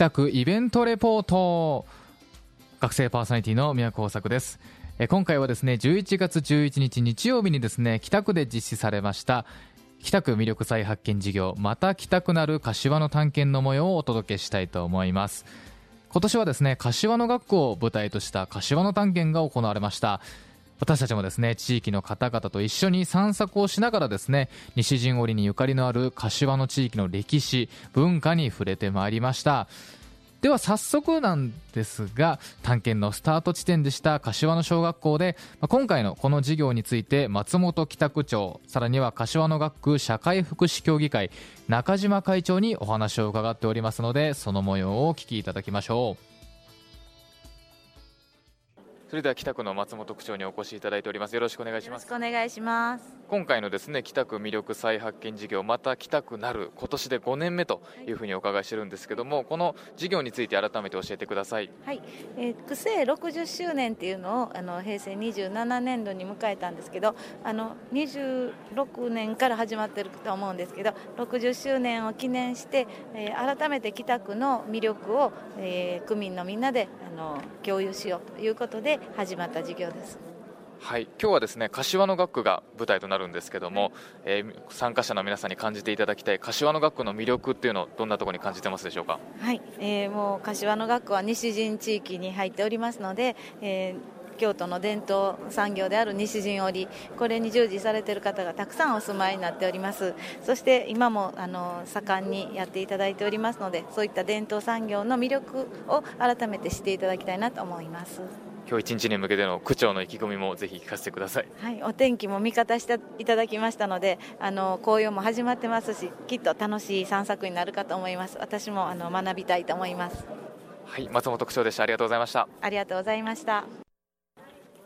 北区イベントレポート。学生パーソナリティの宮古作です。え今回はですね11月11日日曜日にですね北区で実施されました北区魅力再発見事業また北区なる柏の探検の模様をお届けしたいと思います。今年はですね柏の学校を舞台とした柏の探検が行われました。私たちもですね地域の方々と一緒に散策をしながらですね西陣織にゆかりのある柏の地域の歴史文化に触れてまいりました。では早速なんですが探検のスタート地点でした柏の小学校で今回のこの授業について松本北区長さらには柏の学区社会福祉協議会中島会長にお話を伺っておりますのでその模様をお聞きいただきましょう。それでは北区の松本区長にお越しいただいております。よろしくお願いします。お願いします。今回のですね北区魅力再発見事業また北区なる今年で5年目というふうにお伺いしてるんですけどもこの事業について改めて教えてください。はい、えー、区政60周年っていうのをあの平成27年度に迎えたんですけどあの26年から始まってると思うんですけど60周年を記念して、えー、改めて北区の魅力を、えー、区民のみんなであの共有しようということで始まった事業です。はい、今日はですね柏の学区が舞台となるんですけども、えー、参加者の皆さんに感じていただきたい柏の学区の魅力っていうのをどんなところに感じてますでしょうか？はい、えー、もう柏の学区は西陣地域に入っておりますので、えー、京都の伝統産業である西陣織これに従事されている方がたくさんお住まいになっておりますそして今もあの盛んにやっていただいておりますのでそういった伝統産業の魅力を改めて知っていただきたいなと思います。今日一日に向けての区長の意気込みもぜひ聞かせてください、はい、お天気も味方していただきましたのであの紅葉も始まってますしきっと楽しい散策になるかと思います。私もあの学びたいと思います。はい松本区長でした。ありがとうございました。ありがとうございました。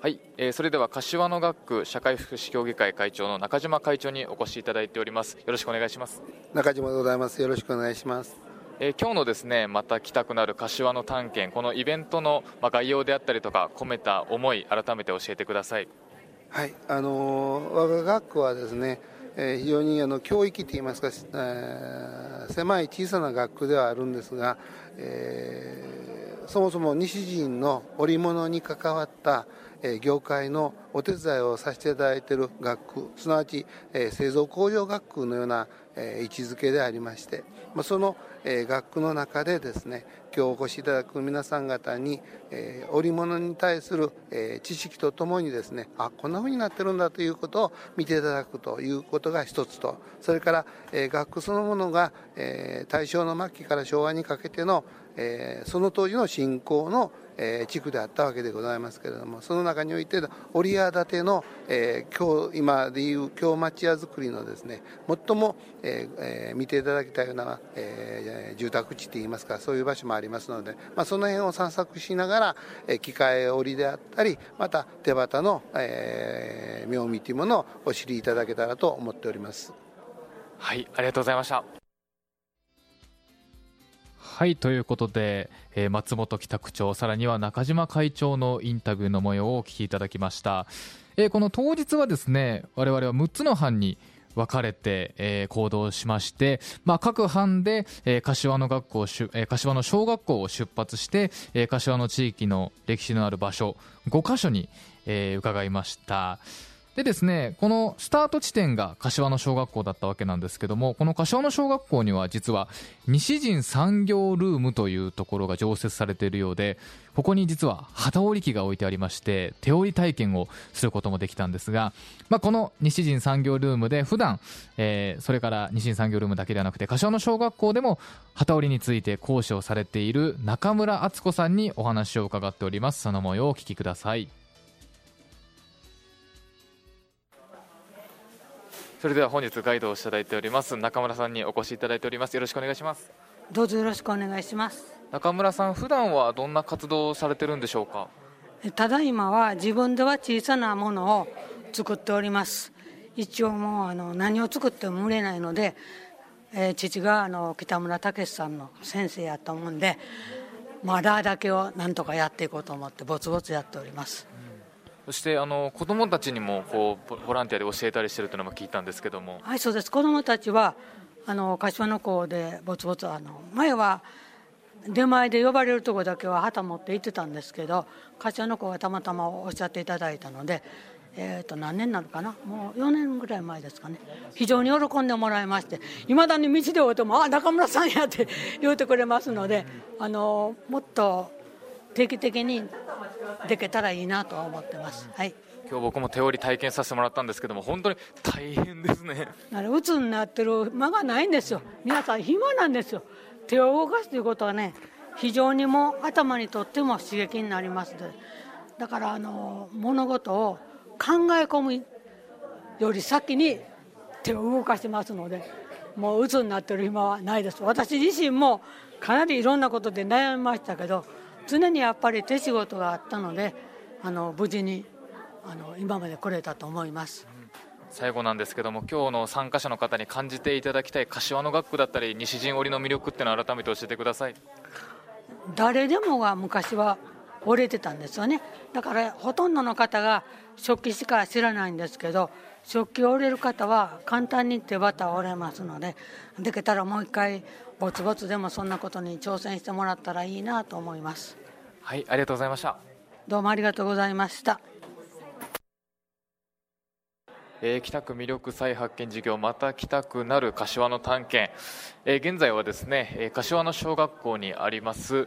はい、えー、それでは柏の学区社会福祉協議会会長の中島会長にお越しいただいております。よろしくお願いします。中島でございます。よろしくお願いしますえ、今日のですねまた来たくなる柏の探検このイベントの、概要であったりとか込めた思い改めて教えてください。はいあのー、我が学区はですね、えー、非常にあの教育といいますか、えー、狭い小さな学区ではあるんですが、えー、そもそも西陣の織物に関わった業界のお手伝いをさせていただいている学区すなわち製造工場学区のような位置づけでありましてまそのえ学区の中でですね今日お越しいただく皆さん方にえ織物に対するえ知識とともにですねあこんな風になってるんだということを見ていただくということが一つとそれからえ学区そのものが大正の末期から昭和にかけてのえその当時の信仰のえ、地区であったわけでございますけれどもその中において折屋建ての、え、今日今でいう京町屋造りのですね最も、ええ、見ていただきたいような、え、住宅地といいますかそういう場所もありますので、まあ、その辺を散策しながら、え、機械織りであったりまた手旗の、え、妙味というものをお知りいただけたらと思っております。はいありがとうございました。はいということで、えー、松本北区長さらには中島会長のインタビューの模様をお聞きいただきました、えー、この当日はですね我々は6つの班に分かれて、えー、行動しまして、まあ、各班で、えー、柏の学校し、えー、柏の小学校を出発して、えー、柏の地域の歴史のある場所5カ所に、えー、伺いました。でですねこのスタート地点が柏の小学校だったわけなんですけどもこの柏の小学校には実は西陣産業ルームというところが常設されているようでここに実は旗織り機が置いてありまして手織り体験をすることもできたんですが、まあ、この西陣産業ルームで普段、えー、それから西陣産業ルームだけではなくて柏の小学校でも旗織りについて講師をされている中村敦子さんにお話を伺っております。その模様をお聞きください。それでは本日ガイドをいただいております中村さんにお越しいただいております。よろしくお願いします。どうぞよろしくお願いします。中村さん普段はどんな活動をされてるんでしょうか？ただいまは自分では小さなものを作っております。一応もうあの何を作っても売れないので、えー、父があの北村武さんの先生やったもんでまだだけをなんとかやっていこうと思ってぼつぼつやっておりますそしてあの子どもたちにもこうボランティアで教えたりしてるというのも聞いたんですけども。はいそうです。子どもたちはあの柏の校でぼつぼつあの前は出前で呼ばれるとこだけは旗持って行ってたんですけど柏の子がたまたまおっしゃっていただいたので、えー、と何年なのかな？もう4年ぐらい前ですかね。非常に喜んでもらいましていまだに道で会うても「あ中村さんや」って言うてくれますのであのもっと定期的にできたらいいなと思ってます。はい。今日僕も手織り体験させてもらったんですけども本当に大変ですね。あれ鬱になってる間がないんですよ。皆さん暇なんですよ。手を動かすということはね非常にも頭にとっても刺激になりますで。だからあの物事を考え込むより先に手を動かしてますのでもう鬱になってる暇はないです。私自身もかなりいろんなことで悩みましたけど常にやっぱり手仕事があったのであの無事にあの今まで来れたと思います。最後なんですけども今日の参加者の方に感じていただきたい柏の学区だったり西陣織の魅力っていうのを改めて教えてください。誰でもが昔は折れてたんですよね。だからほとんどの方が食器しか知らないんですけど食器を折れる方は簡単に手旗折れますのでできたらもう一回ぼつぼつでもそんなことに挑戦してもらったらいいなと思います。はいありがとうございました。どうもありがとうございました。えー、北区魅力再発見事業また来たくなる柏の探検、えー、現在はですね、えー、柏の小学校にあります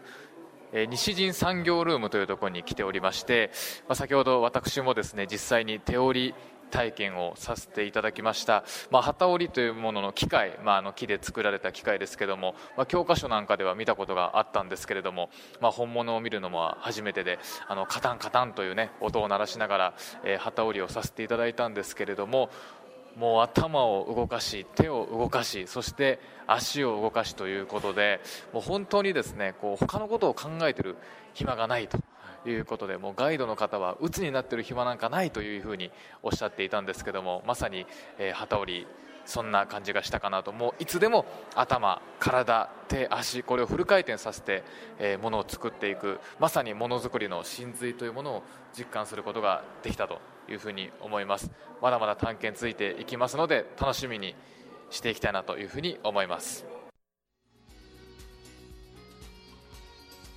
え西陣産業ルームというところに来ておりまして、まあ、先ほど私もですね実際に手織り体験をさせていただきました、まあ、旗織りというものの機械、まあ、あの木で作られた機械ですけども、まあ、教科書なんかでは見たことがあったんですけれども、まあ、本物を見るのも初めてであのカタンカタンという、ね、音を鳴らしながら、えー、旗織りをさせていただいたんですけれどももう頭を動かし手を動かしそして足を動かしということでもう本当にですねこう他のことを考えている暇がないと。いうことでもうガイドの方は鬱になっている暇なんかないというふうにおっしゃっていたんですけどもまさに、えー、旗織りそんな感じがしたかなともういつでも頭、体、手、足これをフル回転させて、えー、ものを作っていくまさにものづくりの真髄というものを実感することができたというふうに思いますまだまだ探検ついていきますので楽しみにしていきたいなというふうに思います。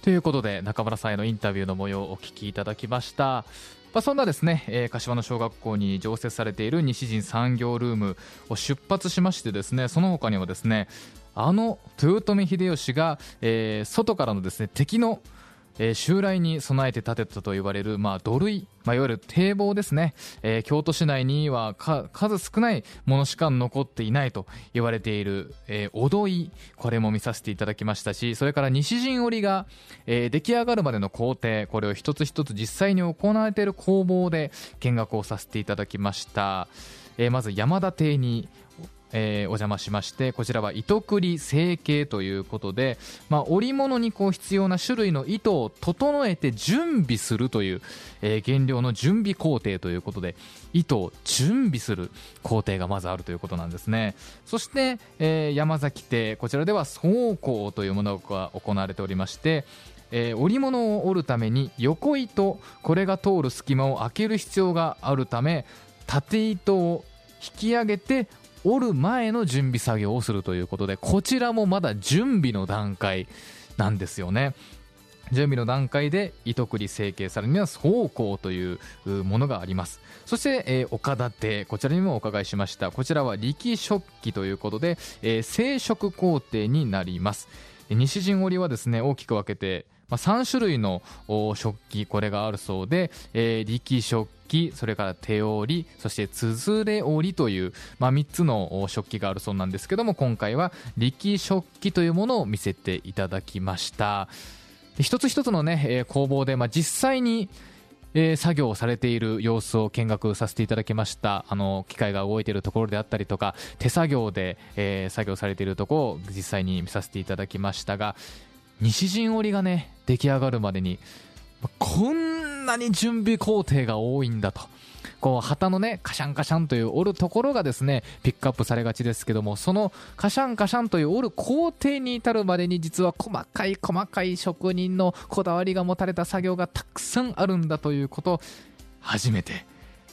ということで中村さんへのインタビューの模様をお聞きいただきました。まあ、そんなですね、えー、柏の小学校に常設されている西陣産業ルームを出発しましてですねその他にはですねあの豊臣秀吉が、えー、外からのですね敵のえー、襲来に備えて建てたと言われる、まあ、土塁、まあ、いわゆる堤防ですね、えー、京都市内には数少ないものしか残っていないと言われている、えー、おどい。これも見させていただきましたしそれから西陣織が、えー、出来上がるまでの工程これを一つ一つ実際に行われている工房で見学をさせていただきました、えー、まず山田邸にえー、お邪魔しましてこちらは糸繰り成形ということで、まあ、織物にこう必要な種類の糸を整えて準備するという、えー、原料の準備工程ということで糸を準備する工程がまずあるということなんですね。そして、えー、山崎邸こちらでは倉庫というものが行われておりましてえー、織物を織るために横糸これが通る隙間を開ける必要があるため縦糸を引き上げて折る前の準備作業をするということでこちらもまだ準備の段階なんですよね。準備の段階で糸繰り成形されるには倉庫というものがあります。そして、えー、岡田邸こちらにもお伺いしました。こちらは力食器ということで、えー、生殖工程になります。西陣織はですね大きく分けてまあ、3種類の食器これがあるそうで、えー、力食器それから手織りそしてつづれ織りという、まあ、3つの食器があるそうなんですけども今回は力食器というものを見せていただきました。一つ一つのね、工房で、まあ、実際に、作業をされている様子を見学させていただきました。あの機械が動いているところであったりとか手作業で、作業されているところを実際に見させていただきましたが西陣織がね出来上がるまでにこんなに準備工程が多いんだと。こう旗のねカシャンカシャンという折るところがですねピックアップされがちですけどもそのカシャンカシャンという折る工程に至るまでに実は細かい細かい職人のこだわりが持たれた作業がたくさんあるんだということ初めて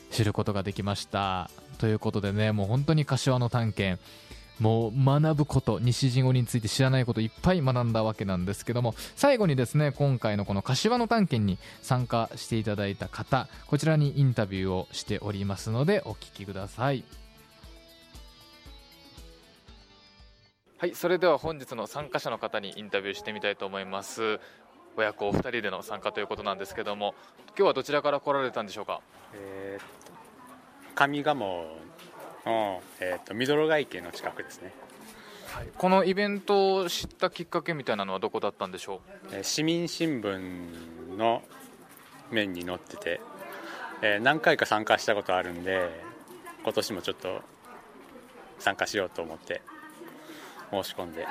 知ることができました。ということでねもう本当に柏の探検。もう学ぶこと西陣織について知らないこといっぱい学んだわけなんですけども最後にですね今回のこの柏の探検に参加していただいた方こちらにインタビューをしておりますのでお聞きください。はいそれでは本日の参加者の方にインタビューしてみたいと思います。親子お二人での参加ということなんですけども今日はどちらから来られたんでしょうか？えー、上賀茂の、えーと、ミドロガ池の近くですね、はい、このイベントを知ったきっかけみたいなのはどこだったんでしょう、えー、市民新聞の面に載ってて、えー、何回か参加したことあるんで今年もちょっと参加しようと思って申し込んで。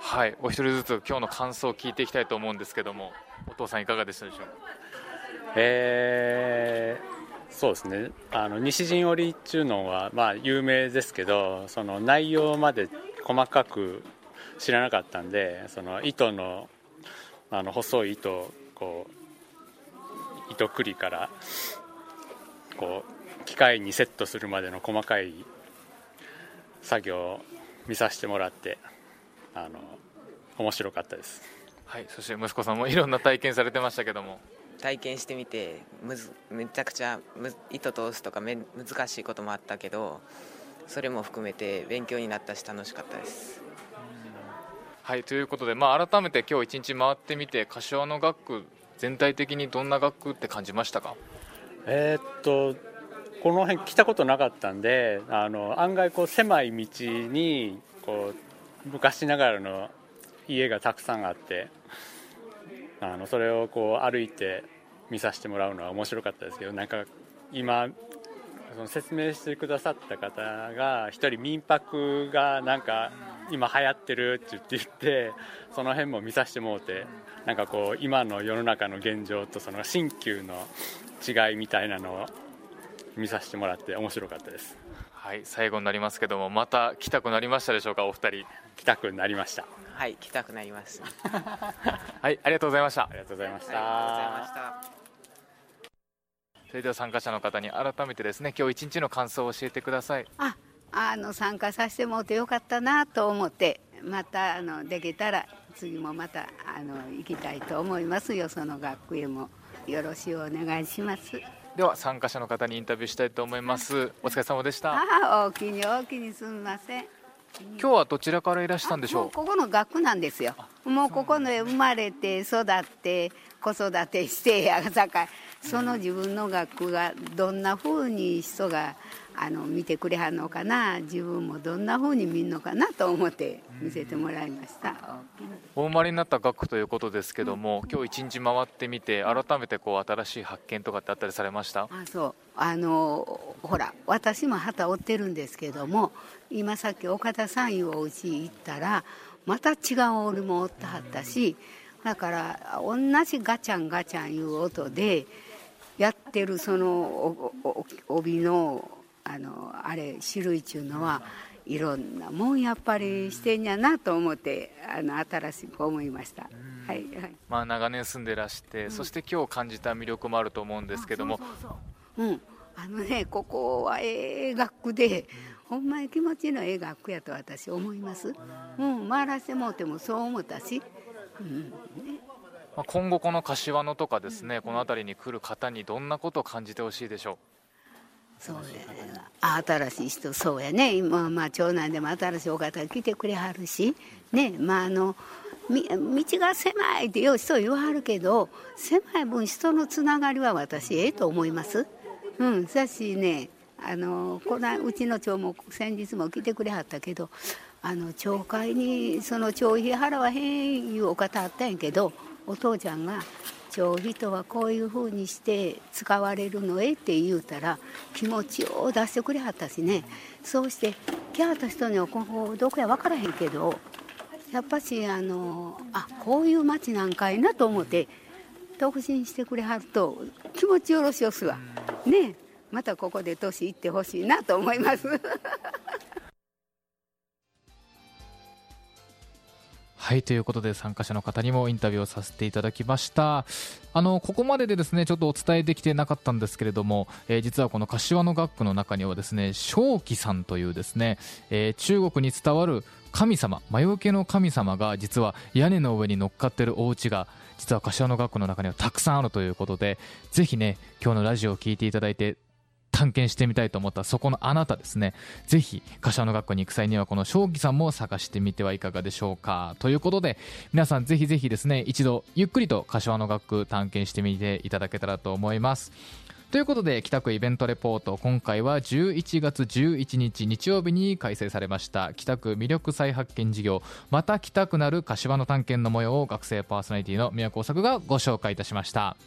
はい。お一人ずつ今日の感想を聞いていきたいと思うんですけどもお父さんいかがでしたでしょう？えーそうですね。あの西陣織っていうのは、まあ、有名ですけどその内容まで細かく知らなかったんでその糸のあの細い糸をこう糸繰りからこう機械にセットするまでの細かい作業を見させてもらってあの面白かったです。はいそして息子さんもいろんな体験されてましたけども。体験してみてむずめちゃくちゃ糸通すとかめ難しいこともあったけどそれも含めて勉強になったし楽しかったです。はいということで、まあ、改めて今日一日回ってみて柏の学区全体的にどんな学区って感じましたか？えー、っとこの辺来たことなかったんであの案外こう狭い道にこう昔ながらの家がたくさんあってあのそれをこう歩いて見させてもらうのは面白かったですけどなんか今その説明してくださった方が一人民泊がなんか今流行ってるって言ってその辺も見させてもらってなんかこう今の世の中の現状とその新旧の違いみたいなのを見させてもらって面白かったです。はい最後になりますけどもまた来たくなりましたでしょうかお二人。来たくなりましたはい来たくなります。はいありがとうございました。ありがとうございました、はい、ありがとうございました。それでは参加者の方に改めてですね今日一日の感想を教えてください。ああの参加させてもらってよかったなと思ってまたあのできたら次もまたあの行きたいと思います。よその学区へもよろしくお願いします。では参加者の方にインタビューしたいと思います。お疲れ様でした。ああ大きに大きにすみません今日はどちらからいらしたんでしょう？ここの学区なんですよ。もうここで生まれて育って子育てしてやさかいその自分の学区がどんなふうに人があの見てくれはんのかな？自分もどんなふうに見るのかなと思って見せてもらいました。お生まれになった学区ということですけども、うん、今日一日回ってみて改めてこう新しい発見とかってあったりされました？あそう。あのほら私も旗折ってるんですけども今さっき岡田さんいうお家行ったらまた違う俺もおってはったしだから同じガチャンガチャンいう音でやってるその帯のあのあれ種類っていうのはいろんなもんやっぱりしてんやなと思ってあの新しく思いました、はいはい。まあ、長年住んでらして、うん、そして今日感じた魅力もあると思うんですけども。うん。あのねここはええ学区で、ほんまに気持ちのええ学区やと私思います、うん、回らせてもうてもそう思ったし、うん。ね、今後この柏のとかですね、この辺りに来る方にどんなことを感じてほしいでしょう？そうや新しい人そうやね。今まあ長男でも新しいお方が来てくれはるし。ねまああの道が狭いってよう人言わはるけど狭い分人のつながりは私ええと思います。うんさしねあのこのうちの町も先日も来てくれはったけどあの町会にその町費払わへんいうお方あったんやけどお父ちゃんが帳費とはこういうふうにして使われるのえって言うたら気持ちを出してくれはったしね。そうして来はった人にはここどこや分からへんけどやっぱしあのあこういう町なんかいなと思って特進してくれはると気持ちよろしおすわ。ねまたここで年いってほしいなと思います。はいということで参加者の方にもインタビューをさせていただきました。あのここまででですねちょっとお伝えできてなかったんですけれども、えー、実はこの柏の学区の中にはですね正気さんというですね、えー、中国に伝わる神様魔除けの神様が実は屋根の上に乗っかってるお家が実は柏の学区の中にはたくさんあるということでぜひね今日のラジオを聴いていただいて探検してみたいと思ったそこのあなたですね。ぜひ柏の学校に行く際にはこの正気さんも探してみてはいかがでしょうか。ということで皆さんぜひぜひですね一度ゆっくりと柏の学区探検してみていただけたらと思います。ということで北区イベントレポート今回は11月11日日曜日に開催されました北区魅力再発見事業また北区なる柏の探検の模様を学生パーソナリティの宮古作がご紹介いたしました。